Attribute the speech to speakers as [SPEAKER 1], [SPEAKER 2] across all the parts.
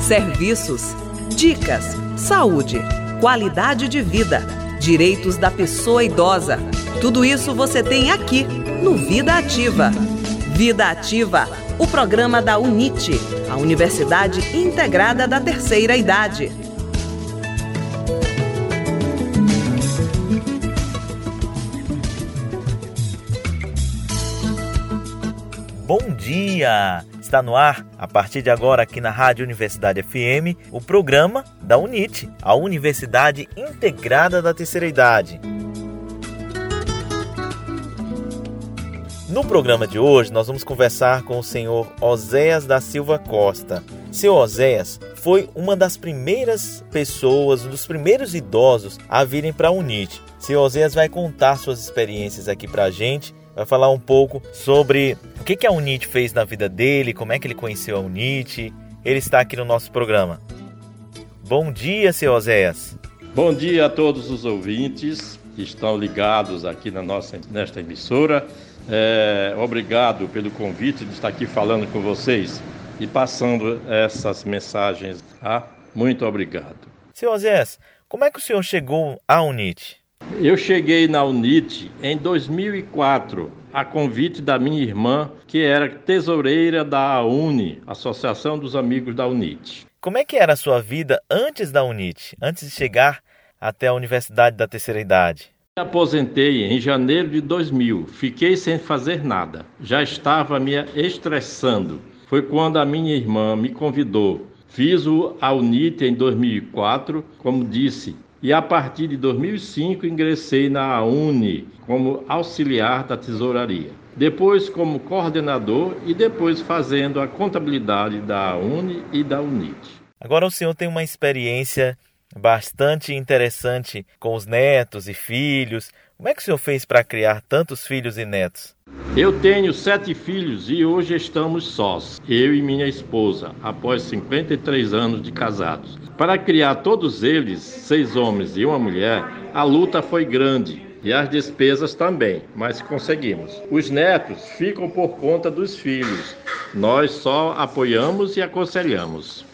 [SPEAKER 1] Serviços, dicas, saúde, qualidade de vida, direitos da pessoa idosa. Tudo isso você tem aqui no Vida Ativa. Vida Ativa, o programa da UNIT, a Universidade Integrada da Terceira Idade.
[SPEAKER 2] Bom dia! Está no ar, a partir de agora, aqui na Rádio Universidade FM, o programa da UNIT, a Universidade Integrada da Terceira Idade. No programa de hoje, nós vamos conversar com o senhor Oséias da Silva Costa. Seu Oséias foi uma das primeiras pessoas, um dos primeiros idosos a virem para a UNIT. Seu Oséias vai contar suas experiências aqui para a gente vai falar um pouco sobre o que, que a UNIT fez na vida dele, como é que ele conheceu a UNIT. Ele está aqui no nosso programa. Bom dia, seu Oséias.
[SPEAKER 3] Bom dia a todos os ouvintes que estão ligados aqui na nossa, nesta emissora. É, obrigado pelo convite de estar aqui falando com vocês e passando essas mensagens. Tá? Muito obrigado.
[SPEAKER 2] Seu Oséias, como é que o senhor chegou à UNIT?
[SPEAKER 3] Eu cheguei na UNIT em 2004, a convite da minha irmã, que era tesoureira da UNI, Associação dos Amigos da UNIT.
[SPEAKER 2] Como é que era a sua vida antes da UNIT, antes de chegar até a Universidade da Terceira Idade?
[SPEAKER 3] Me aposentei em janeiro de 2000, fiquei sem fazer nada. Já estava me estressando. Foi quando a minha irmã me convidou. Fiz o a UNIT em 2004, como disse, e a partir de 2005 ingressei na UNI como auxiliar da tesouraria. Depois como coordenador e depois fazendo a contabilidade da UNI e da UNIT.
[SPEAKER 2] Agora o senhor tem uma experiência bastante interessante com os netos e filhos. Como é que o senhor fez para criar tantos filhos e netos?
[SPEAKER 3] Eu tenho sete filhos e hoje estamos sós, eu e minha esposa, após 53 anos de casados. Para criar todos eles, seis homens e uma mulher, a luta foi grande e as despesas também, mas conseguimos. Os netos ficam por conta dos filhos. Nós só apoiamos e aconselhamos.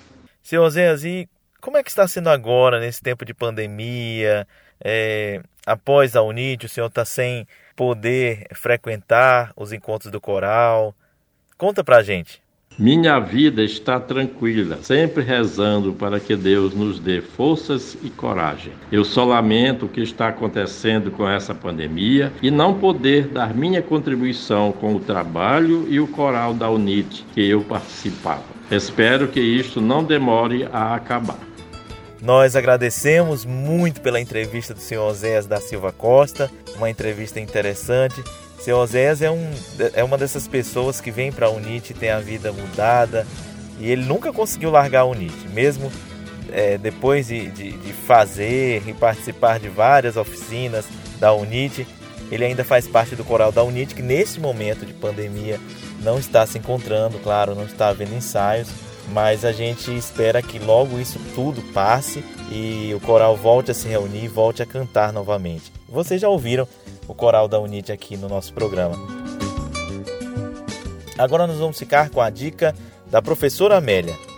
[SPEAKER 2] Seu Oséias, e como é que está sendo agora, nesse tempo de pandemia? É, após a UNIT, o senhor está sem poder frequentar os encontros do coral. Conta pra gente.
[SPEAKER 3] Minha vida está tranquila, sempre rezando para que Deus nos dê forças e coragem. Eu só lamento o que está acontecendo com essa pandemia e não poder dar minha contribuição com o trabalho e o coral da UNIT que eu participava. Espero que isto não demore a acabar.
[SPEAKER 2] Nós agradecemos muito pela entrevista do senhor Oséias da Silva Costa, uma entrevista interessante. O senhor Oséias é, um, é uma dessas pessoas que vem para a UNIT e tem a vida mudada e ele nunca conseguiu largar a UNIT, mesmo é, depois de, de, de fazer e participar de várias oficinas da UNIT, ele ainda faz parte do coral da UNIT, que nesse momento de pandemia não está se encontrando, claro, não está havendo ensaios, mas a gente espera que logo isso tudo passe e o coral volte a se reunir, volte a cantar novamente. Vocês já ouviram o coral da Unite aqui no nosso programa. Agora nós vamos ficar com a dica da professora Amélia.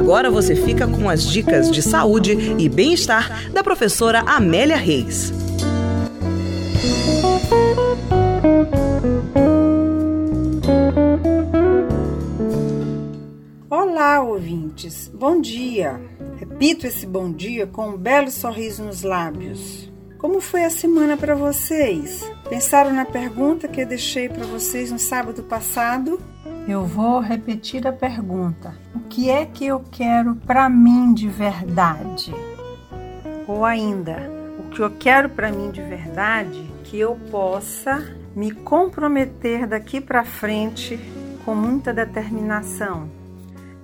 [SPEAKER 1] Agora você fica com as dicas de saúde e bem-estar da professora Amélia Reis.
[SPEAKER 4] Olá, ouvintes. Bom dia. Repito esse bom dia com um belo sorriso nos lábios. Como foi a semana para vocês? Pensaram na pergunta que eu deixei para vocês no sábado passado?
[SPEAKER 5] Eu vou repetir a pergunta: o que é que eu quero para mim de verdade?
[SPEAKER 4] Ou ainda, o que eu quero para mim de verdade que eu possa me comprometer daqui para frente com muita determinação.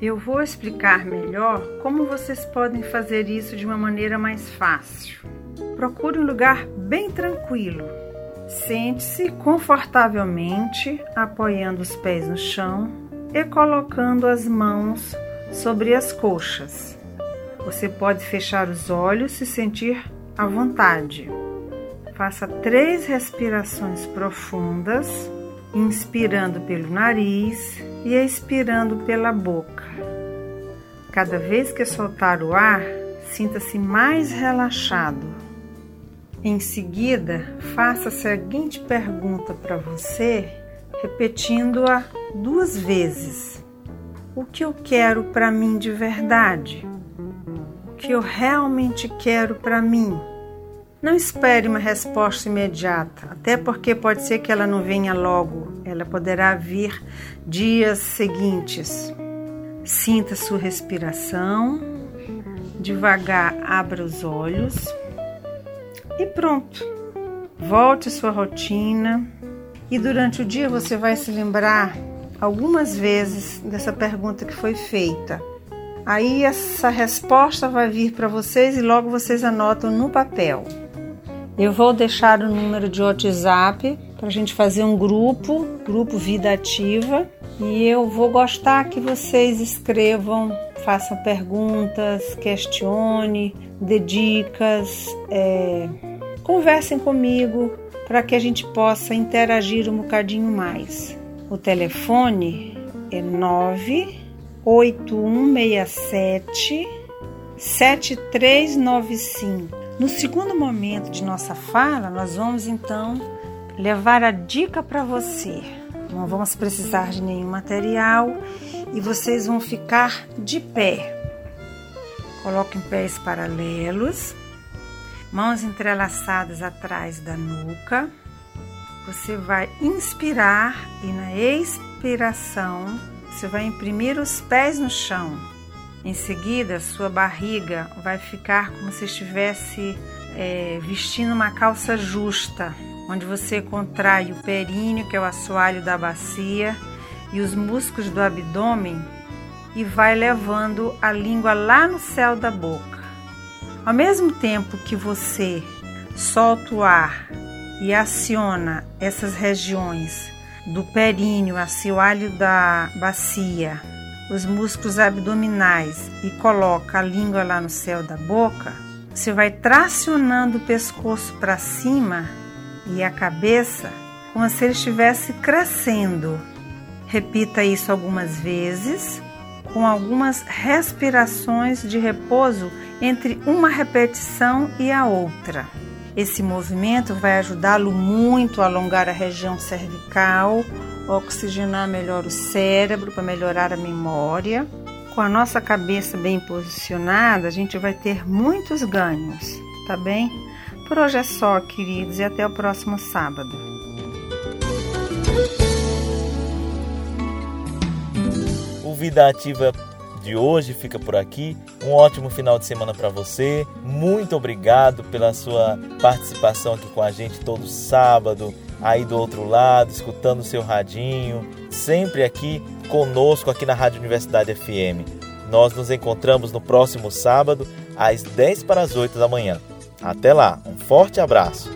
[SPEAKER 4] Eu vou explicar melhor como vocês podem fazer isso de uma maneira mais fácil. Procure um lugar bem tranquilo Sente-se confortavelmente, apoiando os pés no chão e colocando as mãos sobre as coxas. Você pode fechar os olhos e sentir à vontade. Faça três respirações profundas, inspirando pelo nariz e expirando pela boca. Cada vez que soltar o ar, sinta-se mais relaxado. Em seguida, faça a seguinte pergunta para você, repetindo-a duas vezes: O que eu quero para mim de verdade? O que eu realmente quero para mim? Não espere uma resposta imediata, até porque pode ser que ela não venha logo, ela poderá vir dias seguintes. Sinta sua respiração, devagar abra os olhos e pronto. Volte sua rotina e durante o dia você vai se lembrar algumas vezes dessa pergunta que foi feita. Aí essa resposta vai vir para vocês e logo vocês anotam no papel. Eu vou deixar o número de WhatsApp para a gente fazer um grupo, grupo Vida Ativa, e eu vou gostar que vocês escrevam, façam perguntas, questione, dê dicas, é, conversem comigo para que a gente possa interagir um bocadinho mais. O telefone é 98167 7395. No segundo momento de nossa fala, nós vamos então levar a dica para você. Não vamos precisar de nenhum material e vocês vão ficar de pé. Coloquem pés paralelos, mãos entrelaçadas atrás da nuca. Você vai inspirar e na expiração você vai imprimir os pés no chão em seguida, sua barriga vai ficar como se estivesse é, vestindo uma calça justa, onde você contrai o períneo, que é o assoalho da bacia, e os músculos do abdômen e vai levando a língua lá no céu da boca. Ao mesmo tempo que você solta o ar e aciona essas regiões do períneo, assoalho da bacia, os músculos abdominais e coloca a língua lá no céu da boca, você vai tracionando o pescoço para cima e a cabeça como se ele estivesse crescendo. Repita isso algumas vezes, com algumas respirações de repouso entre uma repetição e a outra. Esse movimento vai ajudá-lo muito a alongar a região cervical, oxigenar melhor o cérebro para melhorar a memória. Com a nossa cabeça bem posicionada, a gente vai ter muitos ganhos, tá bem? Por hoje é só, queridos, e até o próximo sábado.
[SPEAKER 2] Vida Ativa de hoje fica por aqui. Um ótimo final de semana para você. Muito obrigado pela sua participação aqui com a gente todo sábado aí do outro lado, escutando o seu radinho, sempre aqui conosco aqui na Rádio Universidade FM. Nós nos encontramos no próximo sábado, às 10 para as 8 da manhã. Até lá, um forte abraço.